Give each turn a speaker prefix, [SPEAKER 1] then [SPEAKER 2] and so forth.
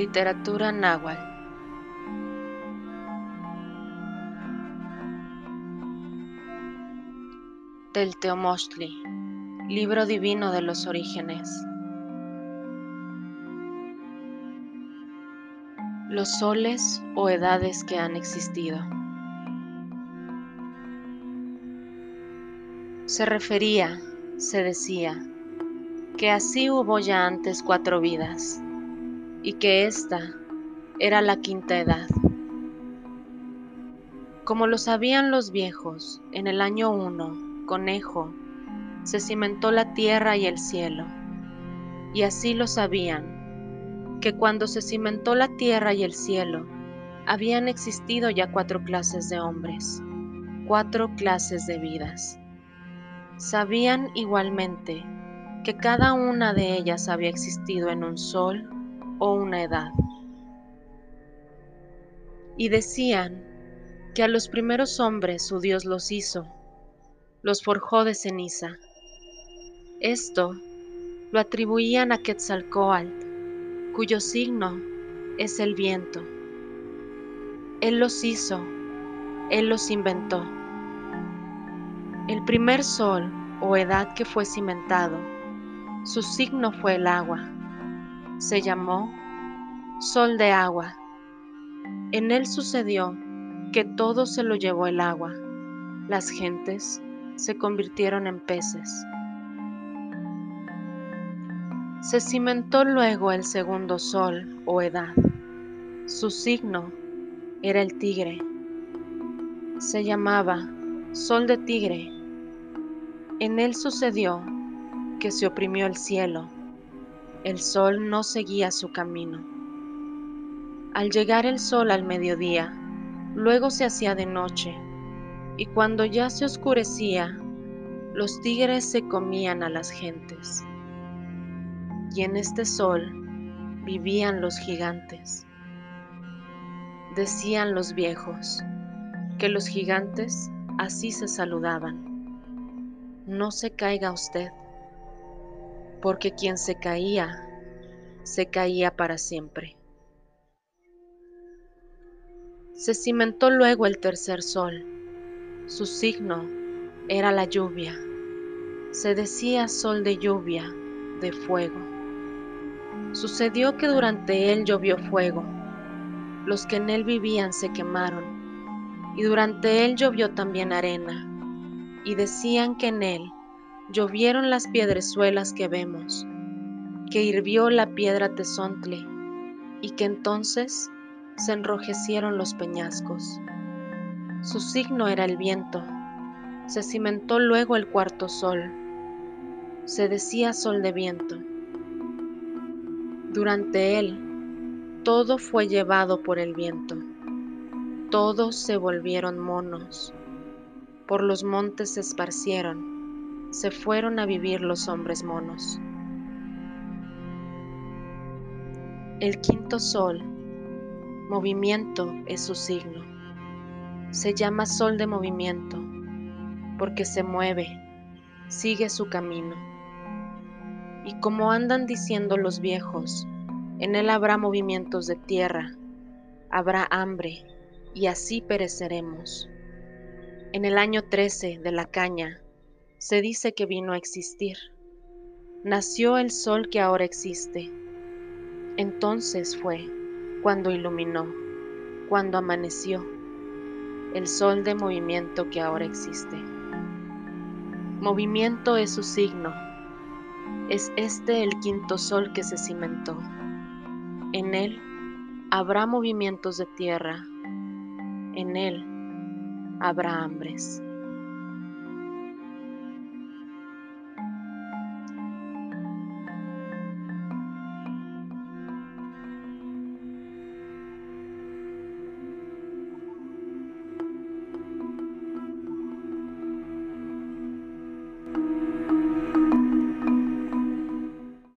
[SPEAKER 1] Literatura náhuatl. Telteomochtli, libro divino de los orígenes. Los soles o edades que han existido. Se refería, se decía, que así hubo ya antes cuatro vidas y que esta era la quinta edad. Como lo sabían los viejos, en el año uno, conejo, se cimentó la tierra y el cielo, y así lo sabían, que cuando se cimentó la tierra y el cielo, habían existido ya cuatro clases de hombres, cuatro clases de vidas. Sabían igualmente que cada una de ellas había existido en un sol o una edad. Y decían que a los primeros hombres su Dios los hizo, los forjó de ceniza. Esto lo atribuían a Quetzalcoatl, cuyo signo es el viento. Él los hizo, Él los inventó. El primer sol o edad que fue cimentado, su signo fue el agua se llamó Sol de Agua. En él sucedió que todo se lo llevó el agua. Las gentes se convirtieron en peces. Se cimentó luego el segundo sol o edad. Su signo era el tigre. Se llamaba Sol de Tigre. En él sucedió que se oprimió el cielo el sol no seguía su camino. Al llegar el sol al mediodía, luego se hacía de noche, y cuando ya se oscurecía, los tigres se comían a las gentes. Y en este sol vivían los gigantes. Decían los viejos que los gigantes así se saludaban. No se caiga usted, porque quien se caía, se caía para siempre. Se cimentó luego el tercer sol. Su signo era la lluvia. Se decía sol de lluvia, de fuego. Sucedió que durante él llovió fuego. Los que en él vivían se quemaron. Y durante él llovió también arena. Y decían que en él llovieron las piedrezuelas que vemos, que hirvió la piedra tesontle, y que entonces se enrojecieron los peñascos. Su signo era el viento. Se cimentó luego el cuarto sol. Se decía sol de viento. Durante él, todo fue llevado por el viento. Todos se volvieron monos. Por los montes se esparcieron se fueron a vivir los hombres monos. El quinto sol, movimiento es su signo. Se llama sol de movimiento porque se mueve, sigue su camino. Y como andan diciendo los viejos, en él habrá movimientos de tierra, habrá hambre, y así pereceremos. En el año 13 de la caña, se dice que vino a existir. Nació el sol que ahora existe. Entonces fue cuando iluminó, cuando amaneció, el sol de movimiento que ahora existe. Movimiento es su signo. Es este el quinto sol que se cimentó. En él habrá movimientos de tierra. En él habrá hambres.